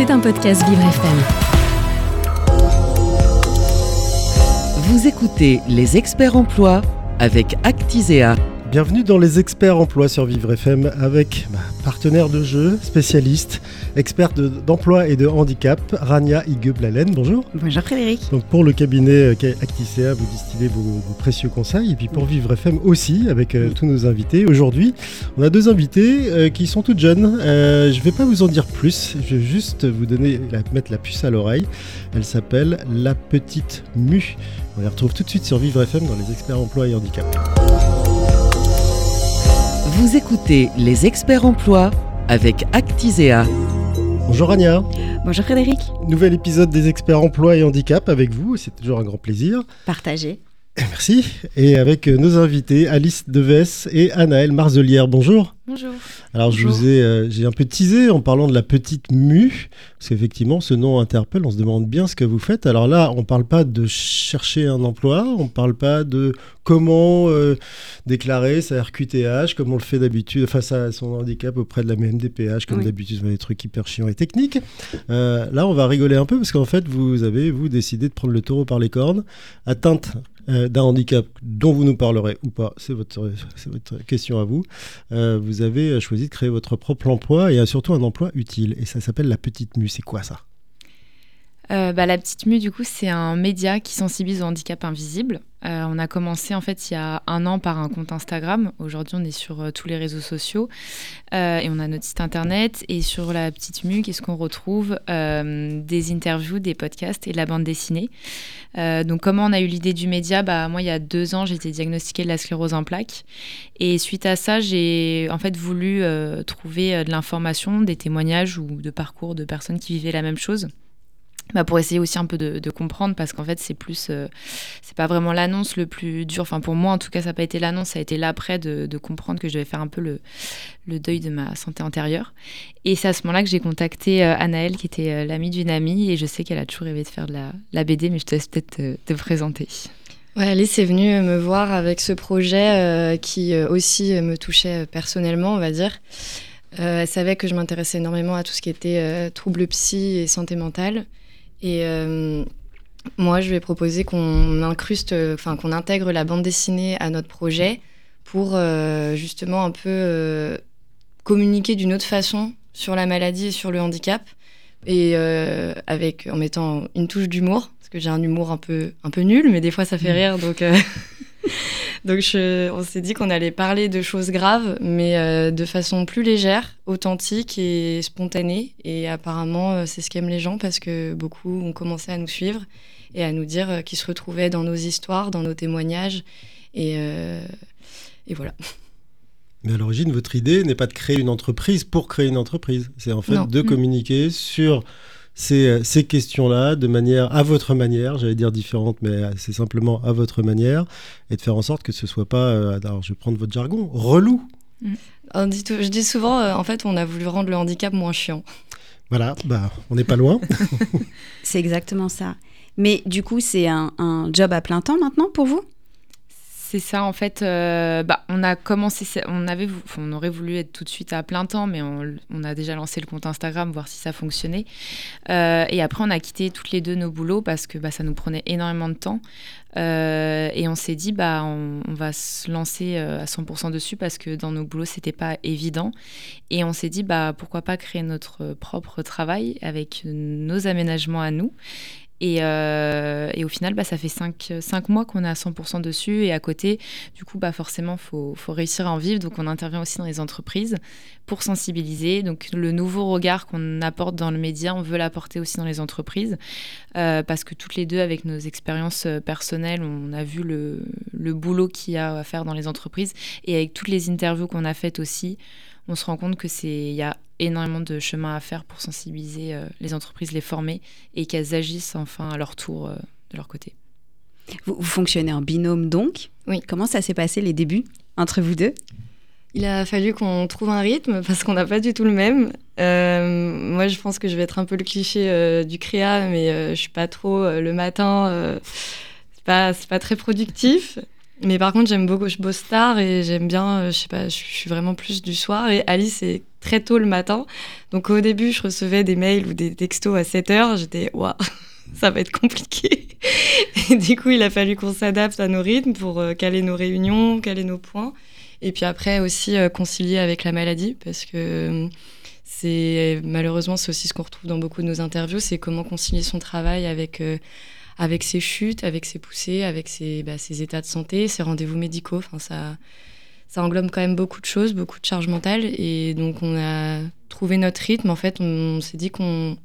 C'est un podcast Vivre FM. Vous écoutez Les Experts Emploi avec Actisea. Bienvenue dans les experts emploi sur Vivre FM avec ma partenaire de jeu, spécialiste, experte de- d'emploi et de handicap, Rania Higueblalen. Bonjour. Bonjour Frédéric. Donc pour le cabinet euh, Acticea, vous distillez vos, vos précieux conseils. Et puis pour Vivre FM aussi, avec euh, tous nos invités. Aujourd'hui, on a deux invités euh, qui sont toutes jeunes. Euh, je ne vais pas vous en dire plus. Je vais juste vous donner, la- mettre la puce à l'oreille. Elle s'appelle La Petite Mue. On les retrouve tout de suite sur Vivre FM dans les experts emploi et handicap. Vous écoutez Les Experts Emploi avec Actisea. Bonjour Rania. Bonjour Frédéric. Nouvel épisode des experts emploi et handicap avec vous, c'est toujours un grand plaisir. Partagé. Merci. Et avec euh, nos invités, Alice Deves et Anaëlle Marzelière. Bonjour. Bonjour. Alors je vous ai, euh, j'ai un peu teasé en parlant de la petite mue, parce qu'effectivement ce nom interpelle, on se demande bien ce que vous faites. Alors là, on parle pas de chercher un emploi, on parle pas de comment euh, déclarer sa RQTH, comme on le fait d'habitude, face à son handicap auprès de la MDPH, comme Oui. d'habitude, des trucs hyper chiants et techniques. Euh, là, on va rigoler un peu, parce qu'en fait, vous avez, vous, décidé de prendre le taureau par les cornes, atteinte euh, d'un handicap dont vous nous parlerez ou pas, c'est votre, votre question à vous. Euh, vous avez choisi de créer votre propre emploi et euh, surtout un emploi utile. Et ça s'appelle la petite mue. C'est quoi ça? Euh, bah, la petite mue, du coup, c'est un média qui sensibilise au handicap invisible. Euh, on a commencé en fait il y a un an par un compte Instagram. Aujourd'hui, on est sur euh, tous les réseaux sociaux et on a notre site internet. Et sur la petite mue, qu'est-ce qu'on retrouve? Des interviews, des podcasts et de la bande dessinée. Donc, comment on a eu l'idée du média? Bah, Moi, il y a deux ans, j'ai été diagnostiquée de la sclérose en plaques. Et suite à ça, j'ai en fait voulu trouver de l'information, des témoignages ou de parcours de personnes qui vivaient la même chose. Bah, pour essayer aussi un peu de, comprendre parce qu'en fait c'est plus euh, c'est pas vraiment l'annonce le plus dur enfin pour moi en tout cas ça n'a pas été l'annonce ça a été l'après de, de comprendre que je devais faire un peu le, le deuil de ma santé antérieure et c'est à ce moment-là que j'ai contacté euh, Anaëlle qui était euh, l'amie d'une amie et je sais qu'elle a toujours rêvé de faire de la, la BD mais je te laisse peut-être te, te présenter Ouais, Alice est venue me voir avec ce projet euh, qui euh, aussi me touchait personnellement, on va dire. Elle savait que je m'intéressais énormément à tout ce qui était troubles psy et santé mentale. Et euh, moi, je lui ai proposé qu'on incruste, enfin qu'on intègre la bande dessinée à notre projet pour euh, justement un peu euh, communiquer d'une autre façon sur la maladie et sur le handicap. Et euh, avec en mettant une touche d'humour parce que j'ai un humour un peu un peu nul mais des fois ça fait rire donc euh, donc je- on s'est dit qu'on allait parler de choses graves mais euh, de façon plus légère authentique et spontanée et apparemment euh, c'est ce qu'aiment les gens parce que beaucoup ont commencé à nous suivre et à nous dire euh, qu'ils se retrouvaient dans nos histoires dans nos témoignages et euh, et voilà Mais à l'origine, votre idée n'est pas de créer une entreprise pour créer une entreprise. C'est en fait Non. de Mm. communiquer sur ces, euh, ces questions-là de manière, à votre manière, j'allais dire différente, mais euh, c'est simplement à votre manière, et de faire en sorte que ce soit pas, euh, alors je vais prendre votre jargon, relou. On dit tout- je dis souvent euh, en fait on a voulu rendre le handicap moins chiant Voilà, bah, on n'est pas loin. C'est exactement ça. Mais du coup, c'est un, un job à plein temps maintenant pour vous? C'est ça, en fait. euh, bah, on a commencé, on avait, on aurait voulu être tout de suite à plein temps, mais on, a déjà lancé le compte Instagram, voir si ça fonctionnait. Euh, et après, on a quitté toutes les deux nos boulots parce que bah, ça nous prenait énormément de temps. Euh, et on s'est dit, bah, on, on va se lancer à 100% dessus parce que dans nos boulots, c'était pas évident. Et on s'est dit, bah, pourquoi pas créer notre propre travail avec nos aménagements à nous. Et, euh, et au final, bah, ça fait 5 cinq, mois qu'on est à 100% dessus. Et à côté, du coup, bah, forcément, il faut, faut réussir à en vivre. Donc, on intervient aussi dans les entreprises pour sensibiliser. Donc, le nouveau regard qu'on apporte dans le média, on veut l'apporter aussi dans les entreprises. Euh, parce que toutes les deux, avec nos expériences euh, personnelles, on a vu le, le boulot qu'il y a à faire dans les entreprises. Et avec toutes les interviews qu'on a faites aussi, on se rend compte que c'est il y a énormément de chemin à faire pour sensibiliser euh, les entreprises, les former et qu'elles agissent enfin à leur tour euh, de leur côté. vous, vous fonctionnez en binôme donc? Oui. Comment ça s'est passé les débuts entre vous deux? Il a fallu qu'on trouve un rythme parce qu'on n'a pas du tout le même. Euh, moi, je pense que je vais être un peu le cliché euh, du créa, mais euh, je suis pas trop euh, le matin. euh, c'est pas, c'est pas très productif. Mais par contre, j'aime beaucoup, je bosse tard et j'aime bien, je sais pas, je suis vraiment plus du soir. Et Alice, c'est très tôt le matin. Donc au début, je recevais des mails ou des textos à 7 heures. J'étais, waouh, ça va être compliqué. Et du coup, il a fallu qu'on s'adapte à nos rythmes pour caler nos réunions, caler nos points. Et puis après aussi concilier avec la maladie parce que malheureusement c'est aussi ce qu'on retrouve dans beaucoup de nos interviews, c'est comment concilier son travail avec euh, avec ses chutes, avec ses poussées, avec ses, bah, ses états de santé, ses rendez-vous médicaux. Enfin ça ça englobe quand même beaucoup de choses, beaucoup de charges mentales et donc on a trouvé notre rythme. En fait, on, s'est dit qu'on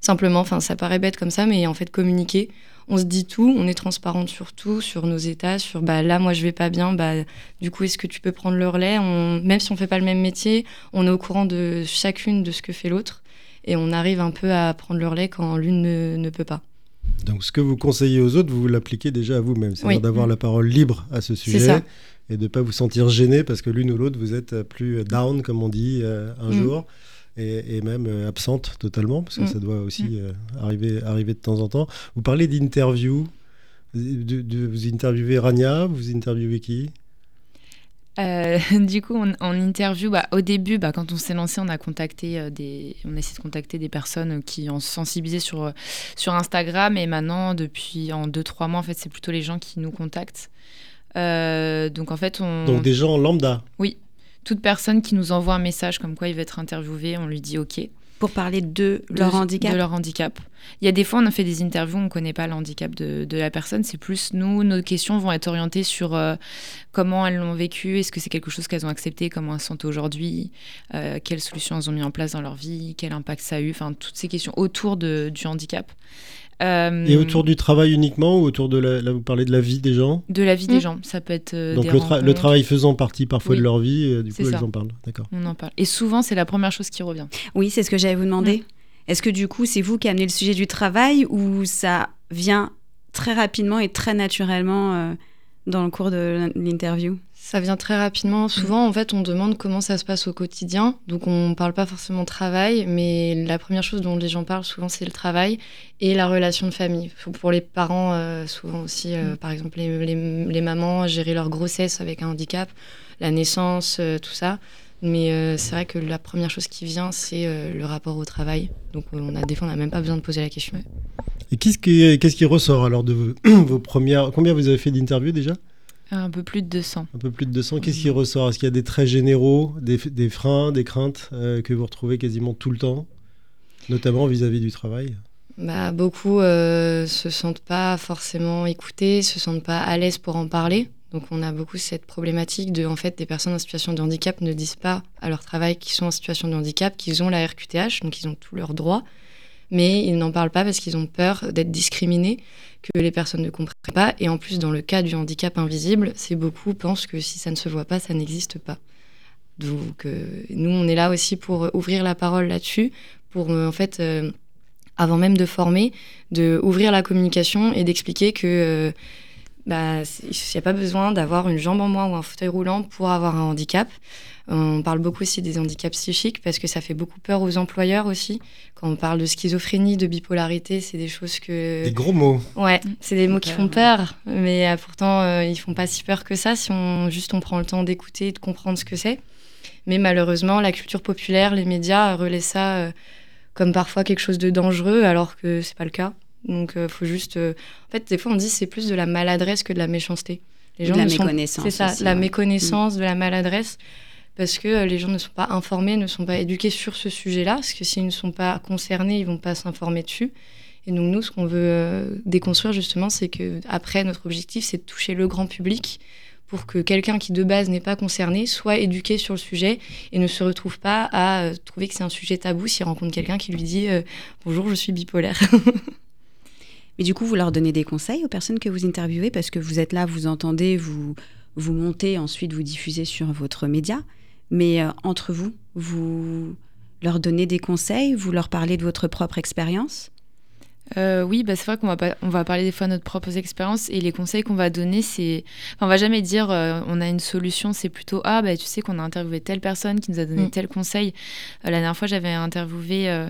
simplement, enfin ça paraît bête comme ça, mais en fait communiquer on se dit tout, on est transparente sur tout, sur nos états, sur bah là moi je vais pas bien, bah du coup est-ce que tu peux prendre le relais? Même si on fait pas le même métier, on est au courant de chacune de ce que fait l'autre et on arrive un peu à prendre le relais quand l'une ne, peut pas. Donc ce que vous conseillez aux autres, vous l'appliquez déjà à vous-même, c'est-à-dire d'avoir la parole libre à ce sujet et de ne pas vous sentir gêné parce que l'une ou l'autre vous êtes plus down comme on dit un mm. jour et, même euh, absente totalement, parce que mm. ça doit aussi mm. euh, arriver, arriver de temps en temps. Vous parlez d'interview. Vous interviewez Rania, vous interviewez qui? Euh, du coup, en interview, bah, au début, bah, quand on s'est lancé, on a contacté des, on a essayé de contacter des personnes qui ont sensibilisé sur sur Instagram, et maintenant, depuis en 2-3 mois, en fait, c'est plutôt les gens qui nous contactent. donc en fait, on. Donc des gens lambda. Oui, toute personne qui nous envoie un message comme quoi il veut être interviewé, on lui dit OK. Pour parler de, leur handicap De leur handicap. Il y a des fois, on a fait des interviews, on ne connaît pas le handicap de, la personne. C'est plus nous, nos questions vont être orientées sur euh, comment elles l'ont vécu, est-ce que c'est quelque chose qu'elles ont accepté, comment elles sentent aujourd'hui, euh, quelles solutions elles ont mis en place dans leur vie, quel impact ça a eu, enfin toutes ces questions autour de, du handicap. Euh, et autour du travail uniquement ou autour de la, là vous parlez de la vie des gens De la vie des mm. gens, ça peut être euh, Donc le, travail faisant partie parfois de leur vie, euh, du coup ils en parlent, d'accord. On en parle. Et souvent c'est la première chose qui revient. Oui, c'est ce que j'allais vous demander. Mm. Est-ce que du coup c'est vous qui amenez le sujet du travail ou ça vient très rapidement et très naturellement dans le cours de l'interview? Ça vient très rapidement. Souvent, en fait, on demande comment ça se passe au quotidien. Donc, on ne parle pas forcément travail, mais la première chose dont les gens parlent souvent, c'est le travail et la relation de famille. Pour les parents, euh, souvent aussi, euh, mm. par exemple, les, mamans, gérer leur grossesse avec un handicap, la naissance, euh, tout ça. Mais c'est vrai que la première chose qui vient, c'est le rapport au travail. Donc, on a, des fois, on n'a même pas besoin de poser la question. Et qu'est-ce qui, qu'est-ce qui ressort alors de vos, vos premières... Combien vous avez fait d'interviews déjà? Un peu plus de 200. Un peu plus de 200. Qu'est-ce qui ressort? Est-ce qu'il y a des traits généraux, des, des freins, des craintes euh, que vous retrouvez quasiment tout le temps, notamment vis-à-vis du travail? Bah, Beaucoup euh, se sentent pas forcément écoutés, se sentent pas à l'aise pour en parler. Donc on a beaucoup cette problématique de, en fait, des personnes en situation de handicap ne disent pas à leur travail qu'ils sont en situation de handicap, qu'ils ont la RQTH, donc ils ont tous leurs droits mais ils n'en parlent pas parce qu'ils ont peur d'être discriminés, que les personnes ne comprennent pas. Et en plus, dans le cas du handicap invisible, c'est beaucoup pensent que si ça ne se voit pas, ça n'existe pas. Donc, euh, nous, on est là aussi pour ouvrir la parole là-dessus, pour euh, en fait, euh, avant même de former, de ouvrir la communication et d'expliquer que bah, il n'y a pas besoin d'avoir une jambe en moins ou un fauteuil roulant pour avoir un handicap. On parle beaucoup aussi des handicaps psychiques parce que ça fait beaucoup peur aux employeurs aussi. Quand on parle de schizophrénie, de bipolarité, c'est des choses que... Des gros mots. Ouais, c'est des mots qui font peur, mais euh, pourtant euh, ils font pas si peur que ça si on juste on prend le temps d'écouter et de comprendre ce que c'est. Mais malheureusement, la culture populaire, les médias relaient ça euh, comme parfois quelque chose de dangereux alors que c'est pas le cas. Donc, il faut juste. En fait, des fois, on dit c'est plus de la maladresse que de la méchanceté. Les gens de la méconnaissance. C'est ça, la méconnaissance, de la maladresse parce que euh, les gens ne sont pas informés, ne sont pas éduqués sur ce sujet-là, parce que s'ils ne sont pas concernés, ils vont pas s'informer dessus. Et donc nous, ce qu'on veut euh, déconstruire justement, c'est que après notre objectif, c'est de toucher le grand public pour que quelqu'un qui de base n'est pas concerné soit éduqué sur le sujet et ne se retrouve pas à euh, trouver que c'est un sujet tabou s'il rencontre quelqu'un qui lui dit bonjour, je suis bipolaire. Mais du coup, vous leur donnez des conseils aux personnes que vous interviewez parce que vous êtes là, vous entendez, vous vous montez, ensuite vous diffusez sur votre média. Mais euh, entre vous, vous leur donnez des conseils, vous leur parlez de votre propre expérience? Euh, oui, bah, c'est vrai qu'on va, pas, on va parler des fois de notre propre expérience et les conseils qu'on va donner, c'est. Enfin, on va jamais dire euh, on a une solution, c'est plutôt Ah, bah, tu sais qu'on a interviewé telle personne qui nous a donné mm. tel conseil. Euh, la dernière fois, j'avais interviewé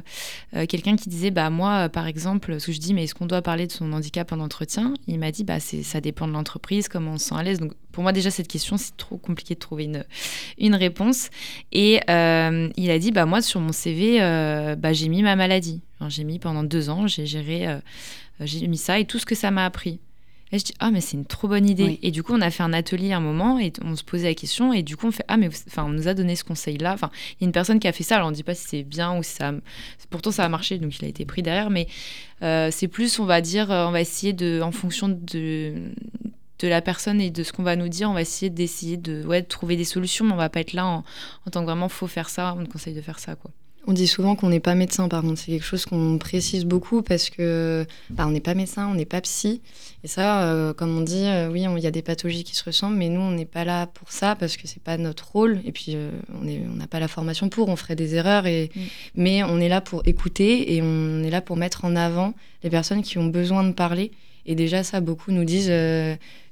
quelqu'un qui disait Bah, moi, par exemple, ce que je dis, mais est-ce qu'on doit parler de son handicap en entretien? Il m'a dit Bah, ça dépend de l'entreprise, comment on se sent à l'aise. Donc, pour moi, déjà, cette question, c'est trop compliqué de trouver une, une réponse. Et il a dit Bah, moi, sur mon CV, bah, j'ai mis ma maladie j'ai mis pendant deux ans, j'ai géré, euh, j'ai mis ça et tout ce que ça m'a appris. Et je dis, ah, mais c'est une trop bonne idée. Et du coup, on a fait un atelier un moment et on se posait la question. Et du coup, on fait, ah, mais enfin, on nous a donné ce conseil-là. Enfin, il y a une personne qui a fait ça. Alors, on ne dit pas si c'est bien ou si ça. Pourtant, ça a marché, donc il a été pris derrière. Mais euh, c'est plus, on va dire, euh, on va essayer de, en fonction de, de la personne et de ce qu'on va nous dire, on va essayer d'essayer de, ouais, de trouver des solutions. Mais on va pas être là en, en tant que vraiment, faut faire ça. On nous conseille de faire ça, quoi. On dit souvent qu'on n'est pas médecin, par contre, c'est quelque chose qu'on précise beaucoup parce que bah, on n'est pas médecin, on n'est pas psy. Et ça, euh, comme on dit, euh, oui, il y a des pathologies qui se ressemblent, mais nous, on n'est pas là pour ça parce que c'est pas notre rôle. Et puis, euh, on n'a pas la formation pour, on ferait des erreurs. Et, mm. Mais on est là pour écouter et on est là pour mettre en avant les personnes qui ont besoin de parler. Et déjà, ça, beaucoup nous disent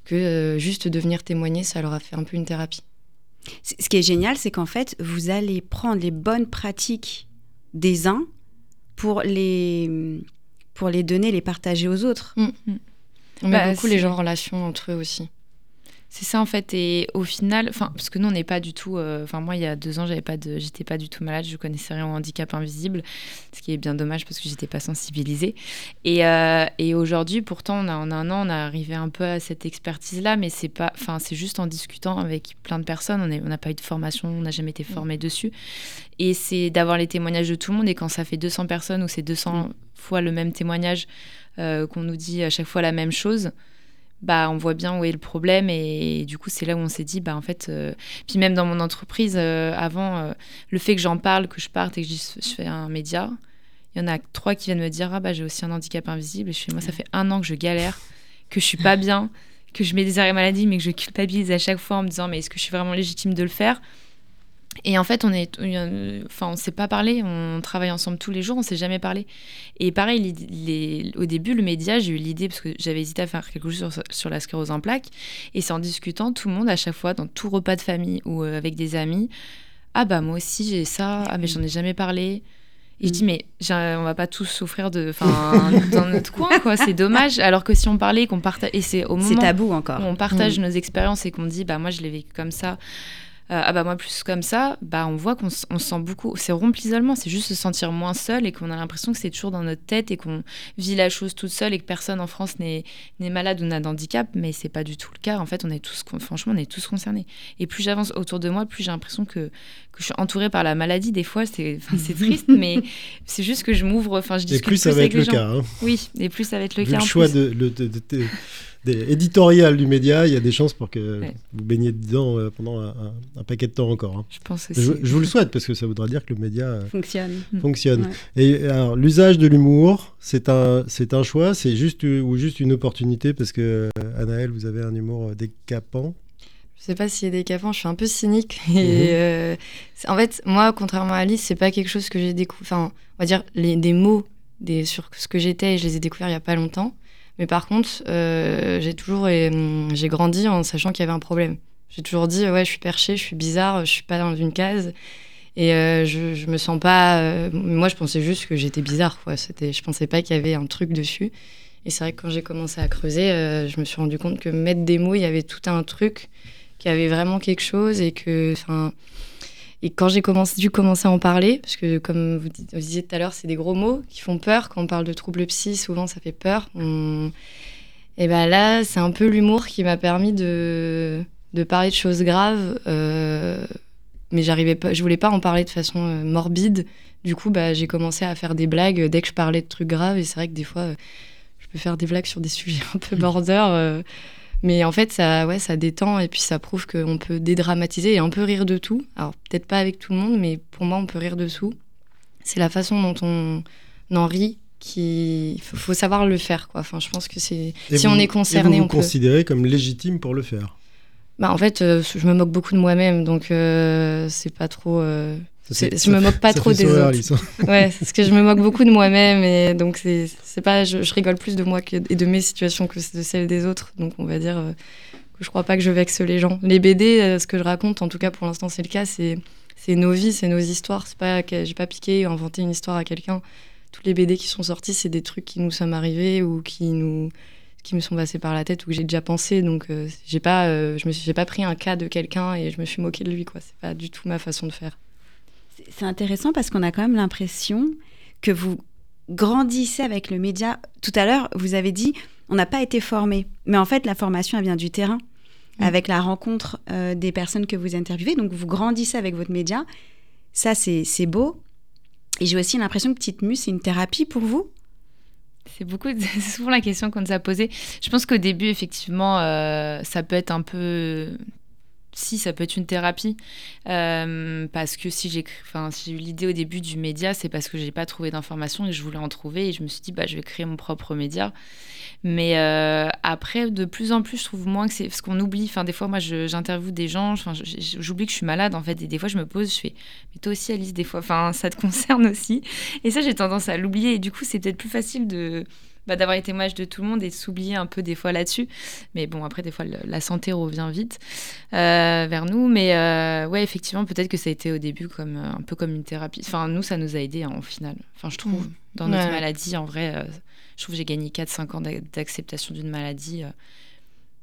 que juste de venir témoigner, ça leur a fait un peu une thérapie. Ce qui est génial, c'est qu'en fait, vous allez prendre les bonnes pratiques des uns pour les, pour les donner, les partager aux autres. Mm. On met bah, beaucoup les gens en relation entre eux aussi. C'est ça en fait, et au final, enfin, parce que nous on n'est pas du tout, euh, enfin moi il y a deux ans j'avais pas de, j'étais pas du tout malade, je connaissais rien au handicap invisible, ce qui est bien dommage parce que j'étais pas sensibilisée. Et, euh, et aujourd'hui, pourtant, on a, en un an, on a arrivé un peu à cette expertise là, mais c'est pas, enfin c'est juste en discutant avec plein de personnes, on n'a pas eu de formation, on n'a jamais été formé dessus, et c'est d'avoir les témoignages de tout le monde. Et quand ça fait 200 personnes ou c'est 200 fois le même témoignage euh, qu'on nous dit à chaque fois la même chose bah, on voit bien où est le problème. Et, du coup, c'est là où on s'est dit, bah, en fait, euh, puis même dans mon entreprise, euh, avant, euh, le fait que j'en parle, que je parte et que je, je, fais un média, il y en a trois qui viennent me dire, ah bah, j'ai aussi un handicap invisible. Et je fais, moi, ça fait un an que je galère, que je suis pas bien, que je mets des arrêts maladie, mais que je culpabilise à chaque fois en me disant, mais est-ce que je suis vraiment légitime de le faire? Et en fait, on est, enfin, on s'est pas parlé, on travaille ensemble tous les jours, on s'est jamais parlé. Et pareil, les, au début, le média, j'ai eu l'idée parce que j'avais hésité à faire quelque chose sur, sur, la sclérose en plaques. Et c'est en discutant, tout le monde, à chaque fois, dans tout repas de famille ou euh, avec des amis, ah bah moi aussi j'ai ça, ah mais j'en ai jamais parlé. Et je dis, mm. mais on va pas tous souffrir de, dans notre coin, quoi. C'est dommage. Alors que si on parlait, qu'on partage, et c'est au moment. C'est tabou encore. Où on partage mm. nos expériences et qu'on dit, bah moi je l'ai vécu comme ça. Euh, ah bah moi plus comme ça, bah on voit qu'on se sent beaucoup, c'est rompre l'isolement, c'est juste se sentir moins seul et qu'on a l'impression que c'est toujours dans notre tête et qu'on vit la chose toute seule et que personne en France n'est malade ou n'a d'handicap, mais c'est pas du tout le cas. En fait, on est tous, franchement, on est tous concernés. Et plus j'avance autour de moi, plus j'ai l'impression que, que, je suis entourée par la maladie. Des fois, c'est triste, mais c'est juste que je m'ouvre, enfin je discute et plus, ça va être le cas. Hein. Oui, et plus ça va être le Vu cas. Le choix de, de éditorial du média, il y a des chances pour que vous baigniez dedans euh, pendant un, paquet de temps encore. Hein. Je pense Je, vous le souhaite parce que ça voudra dire que le média euh, fonctionne. Mm. fonctionne. Et alors, l'usage de l'humour, c'est un, c'est un choix, c'est juste ou juste une opportunité parce que euh, Anaël, vous avez un humour décapant. Je sais pas s'il y a décapant, je suis un peu cynique. Et mhm. en fait, moi, contrairement à Alice, c'est pas quelque chose que j'ai découvert. Enfin, on va dire les, des mots des, sur ce que j'étais, je les ai découverts il y a pas longtemps. Mais par contre, euh, j'ai toujours j'ai grandi en sachant qu'il y avait un problème. J'ai toujours dit ouais, je suis perché, je suis bizarre, je suis pas dans une case. Et euh, je, je me sens pas. Euh, moi, je pensais juste que j'étais bizarre. Quoi. C'était, je pensais pas qu'il y avait un truc dessus. Et c'est vrai que quand j'ai commencé à creuser, je me suis rendu compte que mettre des mots, il y avait tout un truc, qui avait vraiment quelque chose et que, et quand j'ai dû commencer à en parler, parce que comme vous, disiez tout à l'heure, c'est des gros mots qui font peur. Quand on parle de troubles psy, souvent ça fait peur. Et ben là, c'est un peu l'humour qui m'a permis de, de, parler de choses graves. Euh, mais j'arrivais pas, je voulais pas en parler de façon euh, morbide. Du coup, bah, j'ai commencé à faire des blagues dès que je parlais de trucs graves. Et c'est vrai que des fois, euh, je peux faire des blagues sur des sujets un peu border. Mais en fait, ça, ouais, ça détend et puis ça prouve qu'on peut dédramatiser et un peu rire de tout. Alors, peut-être pas avec tout le monde, mais pour moi, on peut rire de tout. C'est la façon dont on en rit qui faut, faut, savoir le faire quoi. Enfin, je pense que c'est si on est concerné, et vous on considérez comme légitime pour le faire? Bah en fait, euh, je me moque beaucoup de moi-même, donc euh, c'est pas trop. Euh, je me moque pas trop des autres. ouais, parce que je me moque beaucoup de moi-même et donc c'est pas, je, rigole plus de moi que, et de mes situations que de celles des autres. Donc on va dire que je crois pas que je vexe les gens. Les BD, ce que je raconte, en tout cas pour l'instant c'est le cas, c'est c'est nos vies, c'est nos histoires. C'est pas j'ai pas piqué ou inventé une histoire à quelqu'un. Tous les BD qui sont sortis, c'est des trucs qui nous sommes arrivés ou qui nous qui me sont passés par la tête ou que j'ai déjà pensé. Donc euh, j'ai pas, euh, je me suis, pas pris un cas de quelqu'un et je me suis moqué de lui. Quoi, c'est pas du tout ma façon de faire. C'est intéressant parce qu'on a quand même l'impression que vous grandissez avec le média. Tout à l'heure, vous avez dit, on n'a pas été formé, mais en fait, la formation elle vient du terrain. Mm. avec la rencontre euh, des personnes que vous interviewez. Donc vous grandissez avec votre média. Ça, c'est beau. Et j'ai aussi l'impression que Petite Muse, c'est une thérapie pour vous c'est beaucoup, souvent la question qu'on nous a posée. Je pense qu'au début, effectivement, euh, ça peut être un peu si ça peut être une thérapie. Euh, parce que si j'ai enfin si eu l'idée au début du média c'est parce que j'ai pas trouvé d'informations et je voulais en trouver et je me suis dit bah je vais créer mon propre média. Mais euh, après de plus en plus je trouve moins que c'est ce qu'on oublie enfin des fois moi j'interviewe des gens j'oublie que je suis malade en fait et des fois je me pose je fais mais toi aussi Alice des fois enfin ça te concerne aussi. Et ça j'ai tendance à l'oublier et du coup c'est peut-être plus facile de bah, d'avoir les témoignages de tout le monde et de s'oublier un peu des fois là-dessus. Mais bon, après, des fois, la santé revient vite euh, vers nous. Mais euh, ouais, effectivement, peut-être que ça a été au début comme, euh, un peu comme une thérapie. Enfin, nous, ça nous a aidé hein, au final. Enfin, je trouve, mm. dans notre maladie, en vrai, je trouve que j'ai gagné 4-5 ans d'acceptation d'une maladie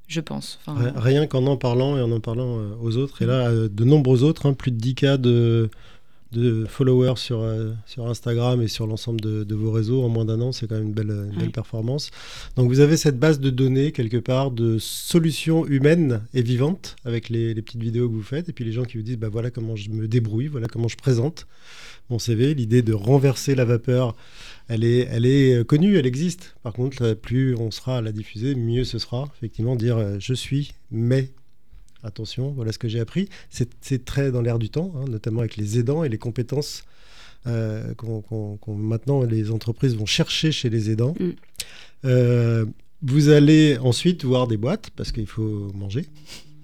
je pense. Rien qu'en en parlant et en en parlant aux autres. Et là, de nombreux autres, hein, plus de 10 cas de, de followers sur, euh, sur Instagram et sur l'ensemble de, vos réseaux en moins d'un an, c'est quand même une belle, belle performance. Donc vous avez cette base de données quelque part de solutions humaines et vivantes avec les, les, petites vidéos que vous faites et puis les gens qui vous disent bah voilà comment je me débrouille, voilà comment je présente mon CV. L'idée de renverser la vapeur, elle est, elle est euh, connue, elle existe. Par contre, plus on sera à la diffuser, mieux ce sera. Effectivement, dire euh, je suis, mais attention, voilà ce que j'ai appris. C'est très dans l'air du temps, hein, notamment avec les aidants et les compétences euh, qu'on maintenant les entreprises vont chercher chez les aidants. Mm. Euh, vous allez ensuite voir des boîtes parce qu'il faut manger.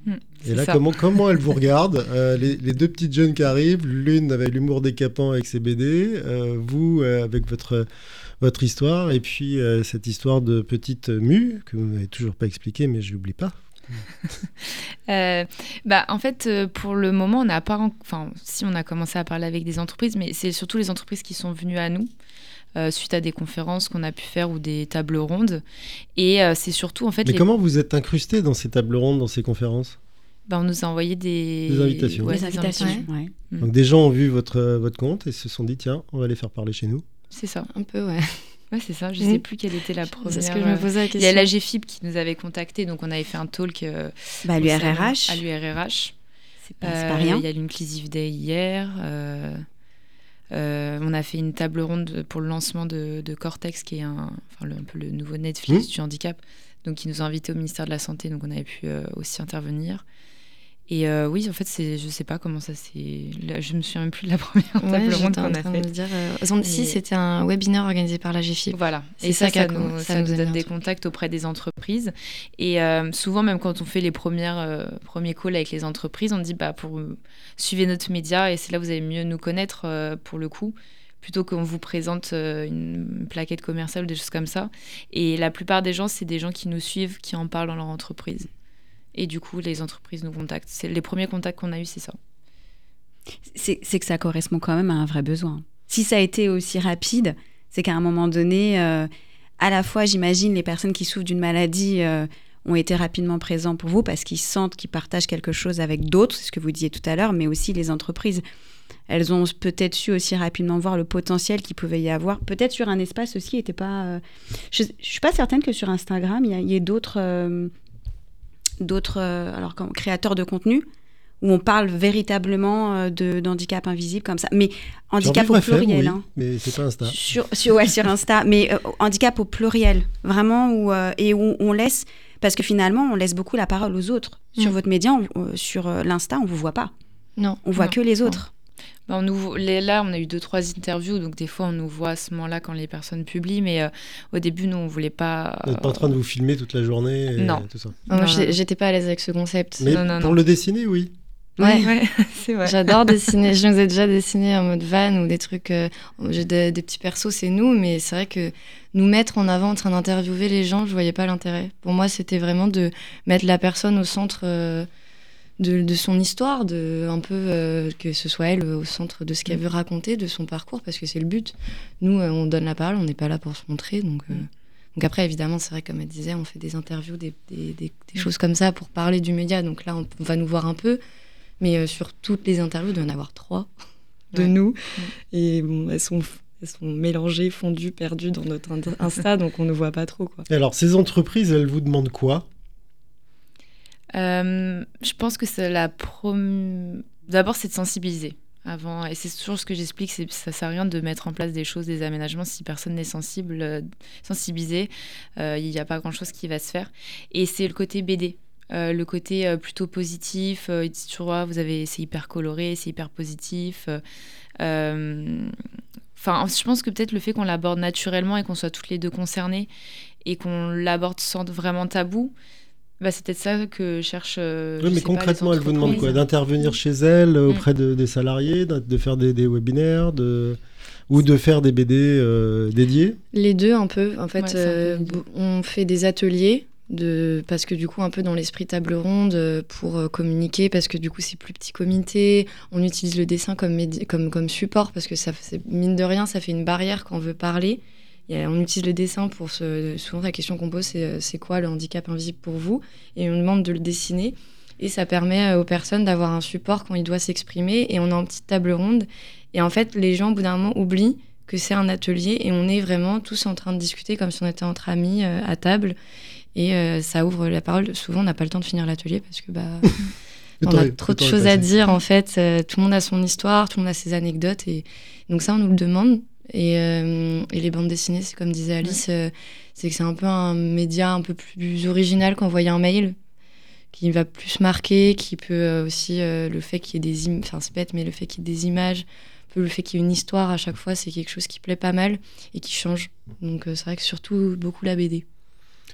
Mm, et là, comment, comment elles vous regardent euh, les, deux petites jeunes qui arrivent, l'une avec l'humour décapant avec ses BD, vous avec votre, votre histoire, et puis cette histoire de petite mue que vous n'avez toujours pas expliquée, mais je n'oublie pas. Euh, bah, en fait, euh, pour le moment, on n'a pas. Enfin, si on a commencé à parler avec des entreprises, mais c'est surtout les entreprises qui sont venues à nous. Euh, suite à des conférences qu'on a pu faire ou des tables rondes. Et c'est surtout en fait. Mais comment vous êtes incrusté dans ces tables rondes, dans ces conférences? Bah, on nous a envoyé des, des invitations. des invitations. Mm. Donc des gens ont vu votre, votre compte et se sont dit tiens, on va les faire parler chez nous. C'est ça. Un peu, ouais. Ouais, c'est ça. Je ne sais plus quelle était la première. C'est ce que je me euh, posais la question. Il y a la GFIP qui nous avait contacté, donc on avait fait un talk euh, bah, à l'URRH. À l'URRH. C'est pas, pas, rien. Il y a l'Inclusive Day hier. Euh, on a fait une table ronde pour le lancement de, Cortex, qui est un, enfin, le, un peu le nouveau Netflix mmh. du handicap, donc qui nous a invités au ministère de la Santé, donc on avait pu aussi intervenir. Et euh, oui, en fait, c'est, je sais pas comment ça s'est. Je me souviens même plus de la première table ronde qu'on a fait. Dire, euh... Si, c'était un webinaire organisé par la GFI. Voilà. Et ça, ça, nous, ça, nous, donne des contacts auprès des entreprises. Et euh, souvent, même quand on fait les premières, euh, premiers calls avec les entreprises, on dit bah, pour suivre notre média, et c'est là où vous allez mieux nous connaître pour le coup plutôt qu'on vous présente une plaquette commerciale ou des choses comme ça. Et la plupart des gens, c'est des gens qui nous suivent, qui en parlent dans leur entreprise. Et du coup, les entreprises nous contactent. C'est les premiers contacts qu'on a eus, c'est ça. C'est que ça correspond quand même à un vrai besoin. Si ça a été aussi rapide, c'est qu'à un moment donné, euh, à la fois, j'imagine, les personnes qui souffrent d'une maladie euh, ont été rapidement présents pour vous parce qu'ils sentent qu'ils partagent quelque chose avec d'autres, c'est ce que vous disiez tout à l'heure, mais aussi les entreprises. Elles ont peut-être su aussi rapidement voir le potentiel qu'il pouvait y avoir. Peut-être sur un espace aussi, était pas. Euh, je, ne suis pas certaine que sur Instagram, il y, ait d'autres d'autres euh, alors créateurs de contenu où on parle véritablement euh, de d'handicap invisible comme ça. Mais handicap au pluriel. hein. Mais c'est pas Insta. Sur, sur, ouais, sur Insta. Mais euh, handicap au pluriel, vraiment, où, et où on laisse, parce que finalement, on laisse beaucoup la parole aux autres. Sur mm. votre média, sur l'Insta, on vous voit pas. Non. On voit que les autres. Bah, on nous, les, là, on a eu deux, trois interviews, donc des fois, on nous voit à ce moment-là quand les personnes publient, mais euh, au début, nous, on voulait pas. Vous n'êtes pas en train de vous filmer toute la journée et Non. Tout ça. Non, j'étais pas à l'aise avec ce concept. Mais pour le dessiner, oui. Ouais, c'est vrai. J'adore dessiner. Je nous ai déjà dessiné en mode van ou des trucs. Euh, j'ai des, petits persos, c'est nous, mais c'est vrai que nous mettre en avant en train d'interviewer les gens, je voyais pas l'intérêt. Pour moi, c'était vraiment de mettre la personne au centre euh, de, son histoire, de un peu euh, que ce soit elle au centre de ce qu'elle veut raconter, de son parcours, parce que c'est le but. Nous, on donne la parole, on n'est pas là pour se montrer, donc. Donc après, évidemment, c'est vrai, comme elle disait, on fait des interviews, des, des, choses comme ça pour parler du média. Donc là, on va nous voir un peu. Mais euh, sur toutes les interviews, il doit y en avoir trois de nous. Et bon, elles sont elles sont mélangées, fondues, perdues dans notre Insta, donc on ne voit pas trop. Quoi. Et alors, ces entreprises, elles vous demandent quoi? Euh, Je pense que c'est la prom... D'abord, c'est de sensibiliser. Avant, et c'est toujours ce que j'explique, ça sert à rien de mettre en place des choses, des aménagements si personne n'est sensible, euh, sensibilisé, il n'y a pas grand chose qui va se faire. Et c'est le côté BD. Euh, le côté euh, plutôt positif, euh, tu vois, vous avez, c'est hyper coloré, c'est hyper positif. Enfin, je pense que peut-être le fait qu'on l'aborde naturellement et qu'on soit toutes les deux concernées et qu'on l'aborde sans vraiment tabou, bah, c'est peut-être ça que cherche. oui, mais concrètement, elle vous demande quoi D'intervenir chez elle mm. auprès des salariés, de faire des, webinaires, de ou de faire des BD dédiés Les deux un peu. En fait, on fait des ateliers de, parce que du coup un peu dans l'esprit table ronde euh, pour euh, communiquer parce que du coup c'est plus petit comité on utilise le dessin comme, comme, comme support parce que ça mine de rien ça fait une barrière quand on veut parler on utilise le dessin pour se, souvent la question qu'on pose c'est euh, c'est quoi le handicap invisible pour vous? Et on demande de le dessiner. Et ça permet aux personnes d'avoir un support quand ils doivent s'exprimer. Et on a une petite table ronde. Et en fait les gens au bout d'un moment oublient que c'est un atelier. Et on est vraiment tous en train de discuter comme si on était entre amis à table. Et euh, ça ouvre la parole. Souvent, on n'a pas le temps de finir l'atelier parce que bah, on a trop de choses à dire en fait. Euh, tout le monde a son histoire, tout le monde a ses anecdotes. Et donc ça, on nous le demande. Et, euh, et les bandes dessinées, c'est comme disait Alice, c'est que c'est un peu un média un peu plus original qu'envoyer un mail qui va plus marquer, qui peut aussi le fait qu'il y ait des images, enfin c'est bête, mais le fait qu'il y ait des images, le fait qu'il y ait une histoire à chaque fois, c'est quelque chose qui plaît pas mal et qui change. Donc c'est vrai que surtout beaucoup la BD.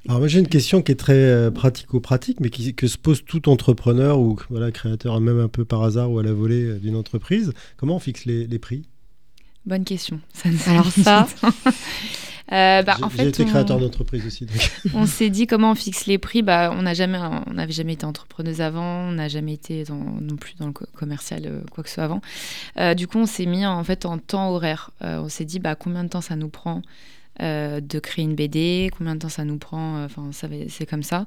Alors moi j'ai une question qui est très euh, pratico-pratique, mais qui, que se pose tout entrepreneur ou voilà, créateur, même un peu par hasard ou à la volée euh, d'une entreprise. Comment on fixe les, prix? Bonne question. Alors ça... Euh, bah, en J'ai été créateur d'entreprise aussi. on s'est dit comment on fixe les prix. Bah, on n'a jamais, on n'avait jamais été entrepreneuse avant, on n'a jamais été non plus dans le commercial quoi que ce soit avant. du coup, on s'est mis en fait en temps horaire. on s'est dit bah combien de temps ça nous prend euh, de créer une BD, combien de temps ça nous prend, euh, enfin c'est comme ça.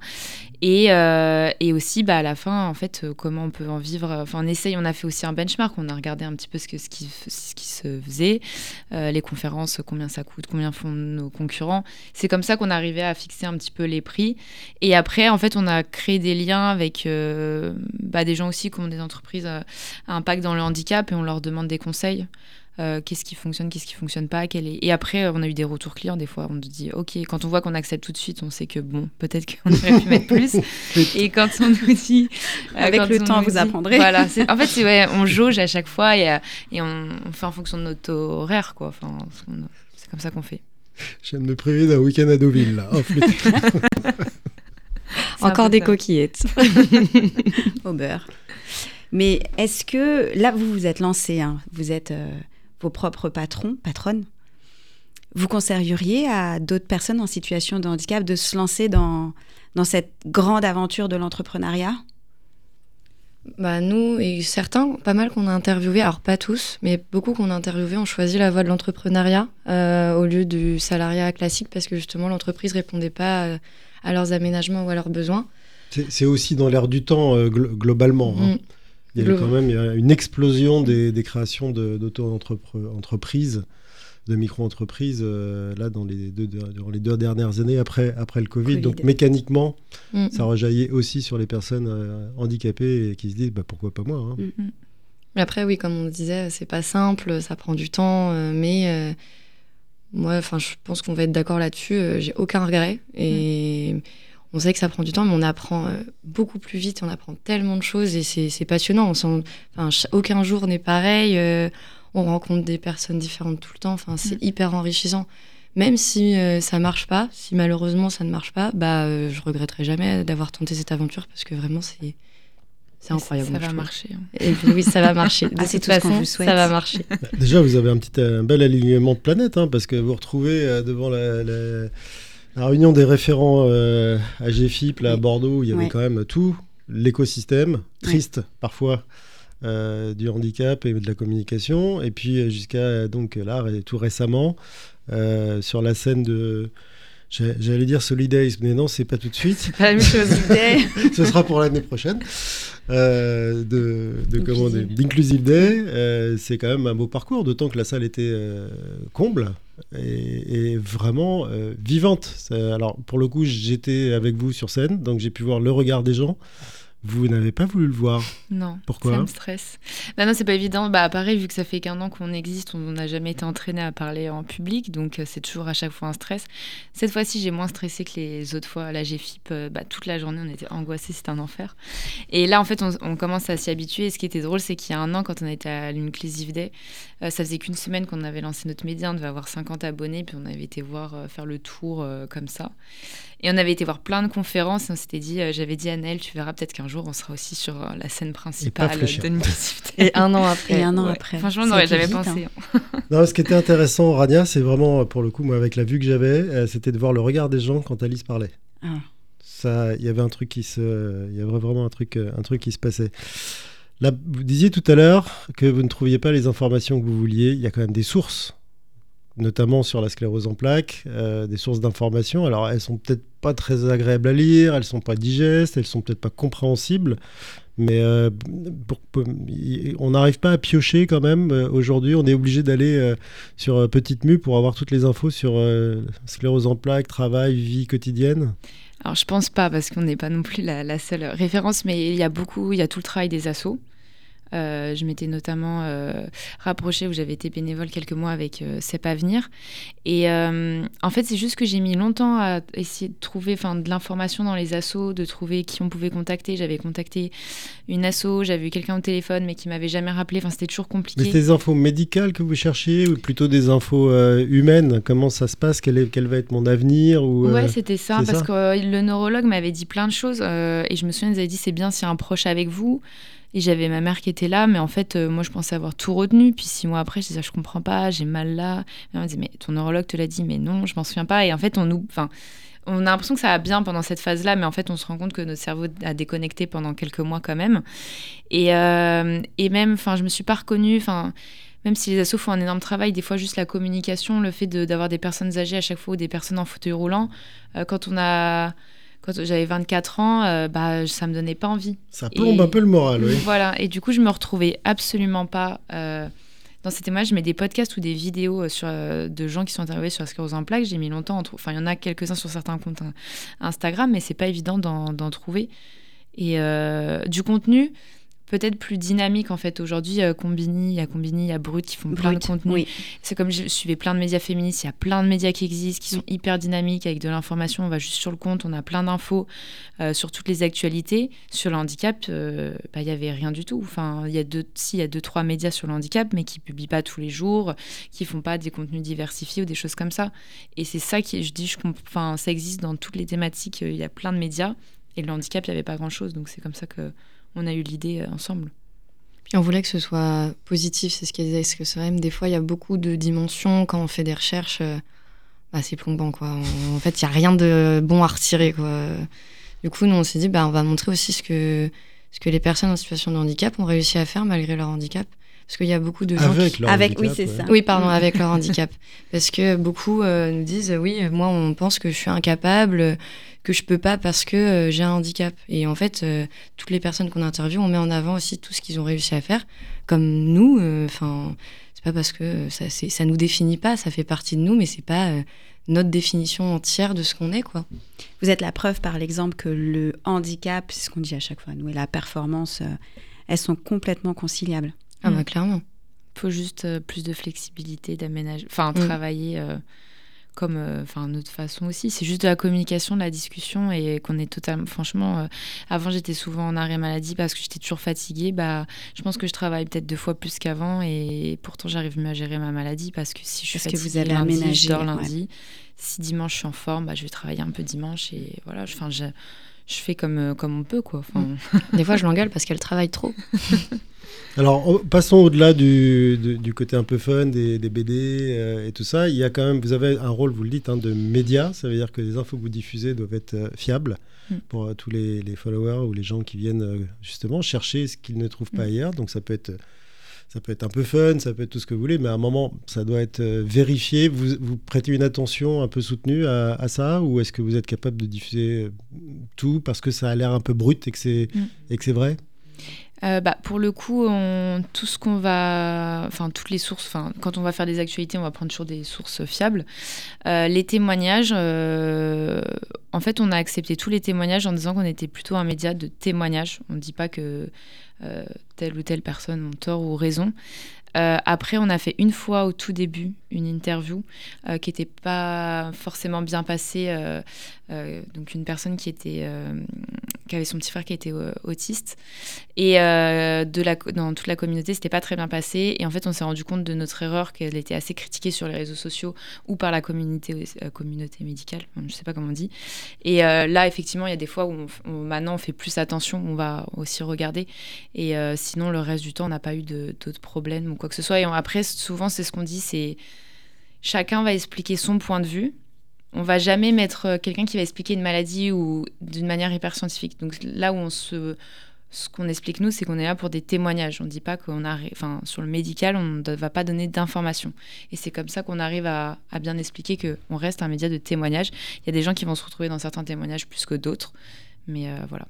Et, euh, et, aussi bah, à la fin, en fait, comment on peut en vivre. Enfin on essaye, on a fait aussi un benchmark, on a regardé un petit peu ce, que, ce, qui, ce qui se faisait, les conférences, combien ça coûte, combien font nos concurrents. C'est comme ça qu'on arrivait à fixer un petit peu les prix. Et après, en fait, on a créé des liens avec bah, des gens aussi qui ont des entreprises à impact dans le handicap et on leur demande des conseils. Euh, qu'est-ce qui fonctionne, qu'est-ce qui fonctionne pas. Quel est... Et après, on a eu des retours clients des fois. On nous dit, OK, quand on voit qu'on accepte tout de suite, on sait que bon, peut-être qu'on aurait pu mettre plus. et quand on nous dit. Euh, Avec le temps, vous apprendrez. Voilà. En fait, ouais, on jauge à chaque fois et, euh, et on, fait en fonction de notre horaire, quoi. Enfin, c'est comme ça qu'on fait. Je viens de me priver d'un week-end à Deauville, là. Oh, Encore des coquillettes. Au beurre. Mais est-ce que là, vous vous êtes lancé, hein, vous êtes vos propres patrons, patronnes, vous conseilleriez à d'autres personnes en situation de handicap de se lancer dans, dans cette grande aventure de l'entrepreneuriat? Bah nous et certains, pas mal qu'on a interviewé, alors pas tous, mais beaucoup qu'on a interviewé ont choisi la voie de l'entrepreneuriat euh, au lieu du salariat classique parce que justement l'entreprise répondait pas euh, à, leurs aménagements ou à leurs besoins. C'est aussi dans l'air du temps euh, globalement. Hein. Mm. Il y a quand même une explosion des, créations d'auto-entreprises, de, micro-entreprises, euh, là, dans les, deux, dans les deux dernières années après, après le Covid. Donc, mécaniquement, mm. ça rejaillit aussi sur les personnes euh, handicapées et qui se disent bah, pourquoi pas moi hein. mm. Mais après, oui, comme on disait, c'est pas simple, ça prend du temps, euh, mais moi, enfin, je pense qu'on va être d'accord là-dessus. J'ai aucun regret et. Mm on sait que ça prend du temps, mais on apprend euh, beaucoup plus vite, on apprend tellement de choses et c'est passionnant. On enfin, aucun jour n'est pareil, euh, on rencontre des personnes différentes tout le temps, enfin, c'est mm. hyper enrichissant. Même si ça euh, ça marche pas, si malheureusement ça ne marche pas, bah, je regretterai jamais d'avoir tenté cette aventure parce que vraiment c'est C'est incroyable. Ça va marcher. hein. Et puis, oui, ça va marcher. De Ah, toute tout façon, vous ça va marcher. Déjà, vous avez un petit un bel alignement de planètes, hein, parce que vous retrouvez euh, devant la, la- la réunion des référents euh, à GFIP, là, à. Bordeaux, où il y avait Ouais. quand même tout l'écosystème, triste parfois, euh, du handicap et de la communication, et puis euh, jusqu'à euh, donc là, et tout récemment, euh, sur la scène de. J'allais dire Solidays, mais non, c'est pas tout de suite. Pas la même chose. Ce sera pour l'année prochaine. Euh, de, comment d'Inclusive Day. C'est quand même un beau parcours, d'autant que la salle était comble et, et vraiment euh, vivante. Alors, pour le coup, j'étais avec vous sur scène, donc j'ai pu voir le regard des gens. Vous n'avez pas voulu le voir. Non. Pourquoi Ça me stresse. Bah non, c'est pas évident. Bah pareil, vu que ça fait qu'un an qu'on existe, on n'a jamais été entraîné à parler en public, donc euh, c'est toujours à chaque fois un stress. Cette fois-ci, j'ai moins stressé que les autres fois. Là, j'ai FIP, euh, bah, toute la journée, on était angoissés, c'était un enfer. Et là, en fait, on, on commence à s'y habituer. Et ce qui était drôle, c'est qu'il y a un an, quand on était à l'Inclusive Day, euh, ça faisait qu'une semaine qu'on avait lancé notre média, on devait avoir 50 abonnés, puis on avait été voir euh, faire le tour euh, comme ça. Et on avait été voir plein de conférences et on s'était dit, euh, j'avais dit à Nel, tu verras peut-être qu'un jour on sera aussi sur euh, la scène principale de. Et un an après. Et un an Ouais. après. Franchement, on n'aurait été jamais vite, pensé. hein. hein. Non, ce qui était intéressant, Rania, c'est vraiment, pour le coup, moi, avec la vue que j'avais, euh, c'était de voir le regard des gens quand Alice parlait. Ah. Ça, il y avait un truc qui se, il y avait vraiment un truc, euh, un truc qui se passait. Là, vous disiez tout à l'heure que vous ne trouviez pas les informations que vous vouliez. Il y a quand même des sources, notamment sur la sclérose en plaques, euh, des sources d'informations. Alors, elles sont peut-être pas très agréables à lire, elles sont pas digestes, elles sont peut-être pas compréhensibles. Mais euh, on n'arrive pas à piocher quand même. Euh, Aujourd'hui, on est obligé d'aller sur Petite Mue pour avoir toutes les infos sur sclérose en plaques, travail, vie quotidienne. Alors, je pense pas, parce qu'on n'est pas non plus la, la seule référence, mais il y a beaucoup, il y a tout le travail des assos. Euh, je m'étais notamment euh, rapprochée où j'avais été bénévole quelques mois avec euh, CEP Avenir. Et euh, en fait, c'est juste que j'ai mis longtemps à essayer de trouver de l'information dans les assos, de trouver qui on pouvait contacter. J'avais contacté une asso, j'avais eu quelqu'un au téléphone, mais qui m'avait jamais rappelé. Enfin, c'était toujours Mais compliqué. c'est des infos médicales que vous cherchiez ou plutôt des infos humaines? Comment ça se passe? Quel, est- quel va être mon avenir? Ou, Ouais, c'était ça, parce ça? que le neurologue m'avait dit plein de choses et je me souviens, il avait dit c'est bien s'il y a un proche avec vous. Et j'avais ma mère qui était là, mais en fait, euh, moi, je pensais avoir tout retenu. Puis six mois après, je disais, je comprends pas, j'ai mal là. Et on me disait, mais ton neurologue te l'a dit, mais non, je m'en souviens pas. Et en fait, on nous, enfin, on a l'impression que ça va bien pendant cette phase-là, mais en fait, on se rend compte que notre cerveau a déconnecté pendant quelques mois quand même. Et, euh, et même, enfin, je me suis pas reconnue, enfin. Même si les assos font un énorme travail, des fois juste la communication, le fait d'avoir des personnes âgées à chaque fois ou des personnes en fauteuil roulant, euh, quand on a, quand j'avais 24 ans, euh, bah ça me donnait pas envie. Ça plombe Et- un peu le moral, oui. Voilà, et du coup, je me retrouvais absolument pas euh, dans ces témoignages. Je mets des podcasts ou des vidéos euh, sur, euh, de gens qui sont interviewés sur la sclérose en plaques. J'ai mis longtemps, trou- enfin, il y en a quelques-uns sur certains comptes hein, Instagram, mais c'est pas évident d'en d'en trouver. Et euh, du contenu, peut-être plus dynamique en fait. Aujourd'hui, euh, Combini, il y a Combini, il y a Brut qui font plein de oui. C'est comme je suivais plein de médias féministes, il y a plein de médias qui existent, qui sont hyper dynamiques avec de l'information. On va juste sur le compte, on a plein d'infos euh, sur toutes les actualités. Sur le handicap, euh, bah, il y avait rien du tout. Enfin, il y a deux, si, il y a deux, trois médias sur le handicap, mais qui publient pas tous les jours, qui font pas des contenus diversifiés ou des choses comme ça. Et c'est ça qui, je dis, je enfin, ça existe dans toutes les thématiques. euh, Il y a plein de médias. Et le handicap, il n'y avait pas grand-chose. Donc c'est comme ça que on a eu l'idée euh, ensemble. Puis on voulait que ce soit positif, c'est ce qu'elle disait. Parce que c'est vrai, même des fois, il y a beaucoup de dimensions. Quand on fait des recherches, euh, bah, c'est plombant, quoi. On- en fait, il n'y a rien de bon à retirer, quoi. Du coup, nous, on s'est dit, bah, on va montrer aussi ce que, ce que les personnes en situation de handicap ont réussi à faire malgré leur handicap. Parce qu'il y a beaucoup de gens Avec qui... leur Avec- oui, handicap, c'est ouais. ça. Oui, pardon, avec leur handicap. Parce que beaucoup euh, nous disent, oui, moi, on pense que je suis incapable, que je peux pas parce que euh, j'ai un handicap. Et en fait, euh, toutes les personnes qu'on interviewe, on met en avant aussi tout ce qu'ils ont réussi à faire. Comme nous, enfin, c'est pas parce que ça, c'est- ça nous définit pas, ça fait partie de nous, mais c'est pas euh, notre définition entière de ce qu'on est, quoi. Vous êtes la preuve par l'exemple que le handicap, c'est ce qu'on dit à chaque fois, nous, et la performance, euh, elles sont complètement conciliables. Ah Mm. bah clairement. faut juste euh, plus de flexibilité, d'aménagement, enfin Mm. travailler euh, comme, euh, enfin notre façon aussi. C'est juste de la communication, de la discussion et qu'on est totalement, franchement, euh, avant j'étais souvent en arrêt maladie parce que j'étais toujours fatiguée. Bah, je pense que je travaille peut-être deux fois plus qu'avant et pourtant j'arrive mieux à gérer ma maladie parce que si je suis Parce que fatiguée vous avez lundi, aménagé, je dors ouais. lundi. Si dimanche je suis en forme, bah, je vais travailler un peu dimanche et voilà. Enfin, je, je fais comme, comme on peut. Quoi. Enfin... Des fois, je l'engueule parce qu'elle travaille trop. Alors, passons au-delà du, du, côté un peu fun des, des BD et tout ça. Il y a quand même, vous avez un rôle, vous le dites, hein, de média. Ça veut dire que les infos que vous diffusez doivent être fiables mm. pour tous les, les, followers ou les gens qui viennent justement chercher ce qu'ils ne trouvent pas mm. ailleurs. Donc, ça peut être ça peut être un peu fun, ça peut être tout ce que vous voulez, mais à un moment, ça doit être euh, vérifié. Vous, vous prêtez une attention un peu soutenue à, ça ou est-ce que vous êtes capable de diffuser euh, tout parce que ça a l'air un peu brut et que c'est mm. vrai? Euh, bah, pour le coup, tout ce qu'on va, enfin toutes les sources, enfin quand on va faire des actualités, on va prendre toujours des sources fiables. les témoignages, en fait, on a accepté tous les témoignages en disant qu'on était plutôt un média de témoignages. On ne dit pas que euh, telle ou telle personne ont tort ou raison. Euh, après, on a fait une fois au tout début une interview euh, qui n'était pas forcément bien passée. Donc une personne qui était qui avait son petit frère qui était autiste. Et de la, dans toute la communauté c'était pas très bien passé. Et en fait on s'est rendu compte de notre erreur qu'elle était assez critiquée sur les réseaux sociaux ou par la communauté communauté médicale. Je sais pas comment on dit. Et là effectivement il y a des fois où maintenant on fait plus attention on va aussi regarder. Et euh, sinon, le reste du temps, on n'a pas eu d'autres problèmes ou quoi que ce soit. Et après, souvent, c'est ce qu'on dit, c'est chacun va expliquer son point de vue. On va jamais mettre euh, quelqu'un qui va expliquer une maladie ou d'une manière hyper scientifique. Donc là où on se ce qu'on explique nous, c'est qu'on est là pour des témoignages. On ne dit pas qu'on a, enfin, sur le médical, on ne va pas donner d'informations. Et c'est comme ça qu'on arrive à, bien expliquer qu'on reste un média de témoignages. Il y a des gens qui vont se retrouver dans certains témoignages plus que d'autres, mais euh, voilà.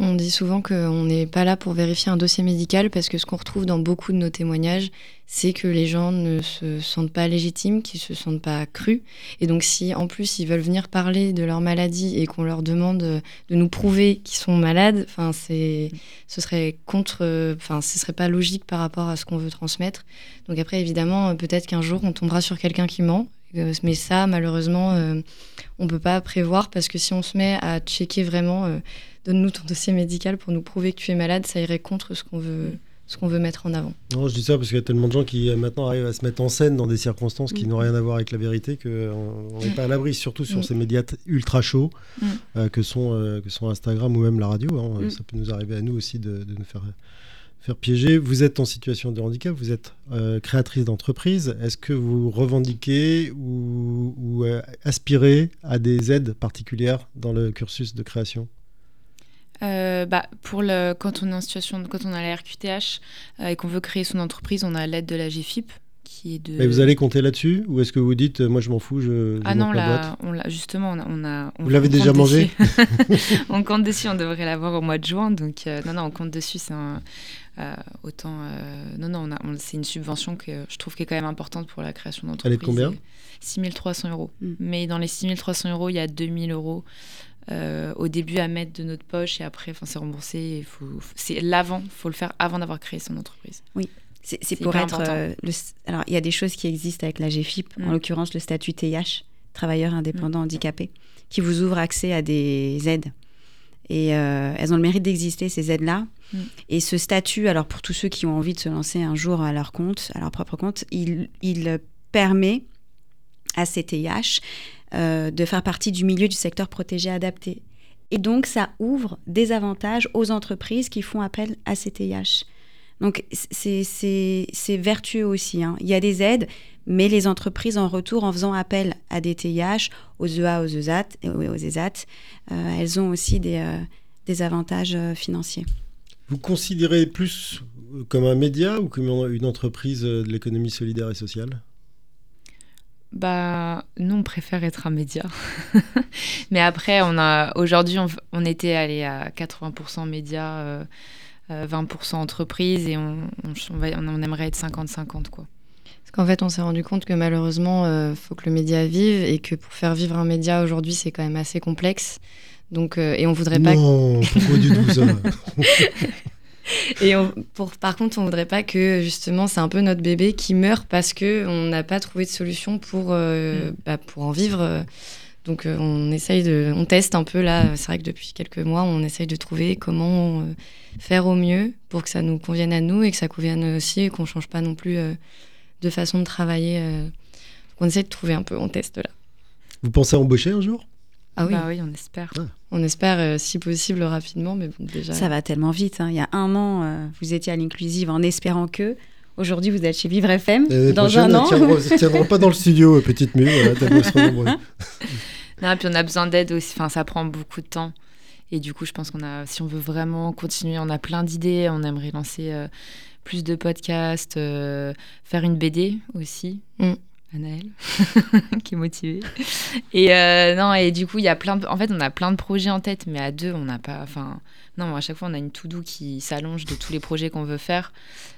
On dit souvent qu'on n'est pas là pour vérifier un dossier médical parce que ce qu'on retrouve dans beaucoup de nos témoignages, c'est que les gens ne se sentent pas légitimes, qu'ils se sentent pas crus. Et donc si en plus ils veulent venir parler de leur maladie et qu'on leur demande de nous prouver qu'ils sont malades, c'est, ce serait contre, ce serait pas logique par rapport à ce qu'on veut transmettre. Donc après évidemment peut-être qu'un jour on tombera sur quelqu'un qui ment mais ça, malheureusement, euh, on ne peut pas prévoir parce que si on se met à checker vraiment, euh, donne-nous ton dossier médical pour nous prouver que tu es malade, ça irait contre ce qu'on veut, ce qu'on veut mettre en avant. Non, je dis ça parce qu'il y a tellement de gens qui maintenant arrivent à se mettre en scène dans des circonstances qui mm. n'ont rien à voir avec la vérité qu'on n'est pas à l'abri, surtout sur mm. ces médias ultra chauds mm. que, sont, que sont Instagram ou même la radio. Hein. Ça peut nous arriver à nous aussi de, de nous faire faire piéger. Vous êtes en situation de handicap, vous êtes euh, créatrice d'entreprise. Est-ce que vous revendiquez ou, euh, aspirez à des aides particulières dans le cursus de création? Euh, bah, pour le, quand on est en situation, quand on a la RQTH et qu'on veut créer son entreprise, on a l'aide de la GFIP, mais vous allez compter là-dessus Ou est-ce que vous dites, moi je m'en fous, je, Ah non, là, on justement, on a... vous l'avez déjà mangé On compte dessus, on devrait l'avoir au mois de juin. Donc euh, non, non, on compte dessus. C'est un, euh, autant... Euh, non, non, c'est une subvention que je trouve qui est quand même importante pour la création d'entreprise. Elle est de combien 6300 euros. Mm. Mais dans les 6300 euros, il y a 2000 euros au début à mettre de notre poche et après, c'est remboursé. C'est l'avant, il faut le faire avant d'avoir créé son entreprise. Oui. C'est pour être. Euh, alors, il y a des choses qui existent avec la GFIP, en mm. l'occurrence le statut TIH, travailleur indépendant mm. handicapé, qui vous ouvre accès à des aides. Et euh, elles ont le mérite d'exister, ces aides-là. Mm. Et ce statut, alors pour tous ceux qui ont envie de se lancer un jour à leur compte, à leur propre compte, il, il permet à ces TIH euh, de faire partie du milieu du secteur protégé adapté. Et donc, ça ouvre des avantages aux entreprises qui font appel à ces TIH. Donc c'est vertueux aussi. Hein. Il y a des aides, mais les entreprises en retour, en faisant appel à des TIH, aux EA, aux ESAT, aux ESAT euh, elles ont aussi des, euh, des avantages euh, financiers. Vous considérez plus comme un média ou comme une entreprise de l'économie solidaire et sociale? Bah, nous, on préfère être un média. Mais après, on a aujourd'hui, on, on, était allé à 80% médias. 20% euh, entreprise et on, on, aimerait être 50-50 quoi. Parce qu'en fait, on s'est rendu compte que malheureusement, il euh, faut que le média vive et que pour faire vivre un média aujourd'hui, c'est quand même assez complexe. Donc, euh, et on voudrait pas. Non, pourquoi du tout ça Et pour, par contre, on voudrait pas que justement, c'est un peu notre bébé qui meurt parce que on n'a pas trouvé de solution pour, mm. bah, pour en vivre. Donc on essaye de, on teste un peu là. C'est vrai que depuis quelques mois, on essaye de trouver comment faire au mieux pour que ça nous convienne à nous et que ça convienne aussi et qu'on change pas non plus euh, de façon de travailler. Euh. on essaie de trouver un peu, on teste là. Vous pensez embaucher un jour? Ah oui, Bah oui, on espère. on espère euh, si possible rapidement, mais bon, déjà. Ça va tellement vite. hein. Il y a un an, euh, vous étiez à l'inclusive en espérant que. Aujourd'hui, vous êtes chez Vivre FM. Dans un an. tiendront- tiendront pas dans le studio, euh, petite mue. Voilà, Non, et puis on a besoin d'aide aussi. Enfin, ça prend beaucoup de temps. Et du coup, je pense qu'on a, si on veut vraiment continuer, on a plein d'idées. On aimerait lancer euh, plus de podcasts, euh, faire une BD aussi. Mm. Anaël, qui est motivée. Et euh, non, et du coup, il y a plein de, en fait, on a plein de projets en tête, mais à deux, on n'a pas, enfin, non, à chaque fois, on a une to-do qui s'allonge de tous les projets qu'on veut faire.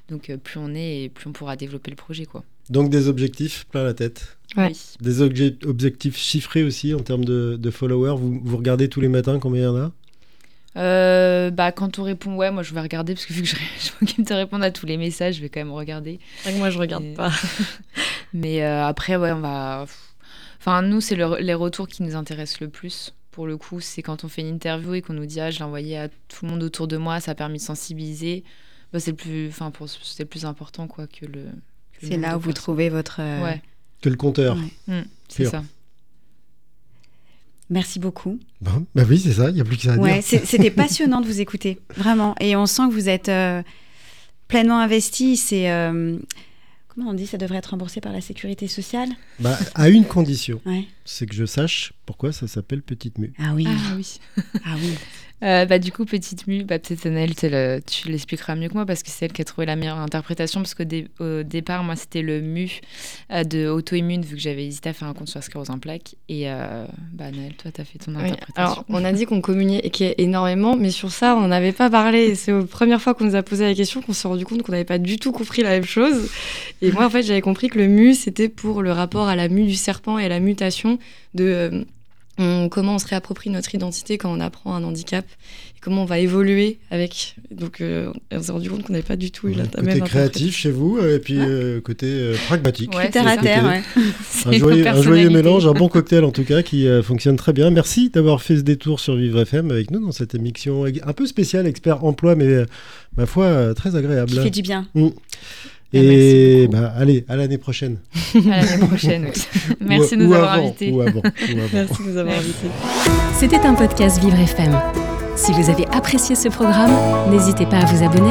Donc, plus on est, et plus on pourra développer le projet, quoi. Donc des objectifs plein la tête. Ouais. Oui. Des obje- objectifs chiffrés aussi en termes de, de followers. Vous, vous regardez tous les matins combien il y en a? Euh, bah, quand on répond ouais, moi je vais regarder parce que vu que je, je m'occupe de répondre à tous les messages, je vais quand même regarder. C'est vrai que moi, je regarde Et- pas. Mais euh, après, ouais, on va. Enfin, nous, c'est le- les retours qui nous intéressent le plus. Pour le coup, c'est quand on fait une interview et qu'on nous dit ah, je l'ai envoyé à tout le monde autour de moi, ça a permis de sensibiliser. Bah, c'est le plus, enfin, pour c'est le plus important quoi que le. C'est là où vous trouvez votre. euh, Ouais, Que le compteur. Ouais. mm, c'est ça. Merci beaucoup. Bon, bah oui, c'est ça, il n'y a plus que ça à Ouais, dire. c'était passionnant de vous écouter, vraiment. Et on sent que vous êtes euh, pleinement investi. C'est euh, comment on dit, ça devrait être remboursé par la sécurité sociale? Bah, à une condition, Ouais. C'est que je sache pourquoi ça s'appelle Petite Mue. Ah oui. Ah oui. Ah oui. Euh, bah, du coup, petite mue, bah, peut-être Annelle, tu le- tu l'expliqueras mieux que moi parce que c'est elle qui a trouvé la meilleure interprétation. Parce qu'au dé- au départ, moi, c'était le mu euh, de auto-immune, vu que j'avais hésité à faire un compte sur la sclérose en plaques. Et euh, bah, Annelle, toi, tu as fait ton Oui. interprétation. Alors, on a dit qu'on communiquait énormément, mais sur ça, on n'avait pas parlé. C'est la première fois qu'on nous a posé la question qu'on s'est rendu compte qu'on n'avait pas du tout compris la même chose. Et moi, en fait, j'avais compris que le mu, c'était pour le rapport à la mue du serpent et à la mutation de euh, on- comment on se réapproprie notre identité quand on apprend un handicap et comment on va évoluer avec. Donc, euh, on s'est rendu compte qu'on n'avait pas du tout eu la, côté même créatif chez vous, euh, et puis euh, côté euh, pragmatique. Ouais, Terre à terre, ouais. Un joyeux, un joyeux personnalités. mélange, un bon cocktail en tout cas qui euh, fonctionne très bien. Merci d'avoir fait ce détour sur Vivre FM avec nous dans cette émission un peu spéciale, expert emploi, mais euh, ma foi euh, très agréable. Qui fait du bien. Et beaucoup. bah, allez, à l'année prochaine. À l'année prochaine. oui. Merci de nous ou avoir invités. Merci de nous avoir invités. C'était un podcast Vivre FM. Si vous avez apprécié ce programme, n'hésitez pas à vous abonner.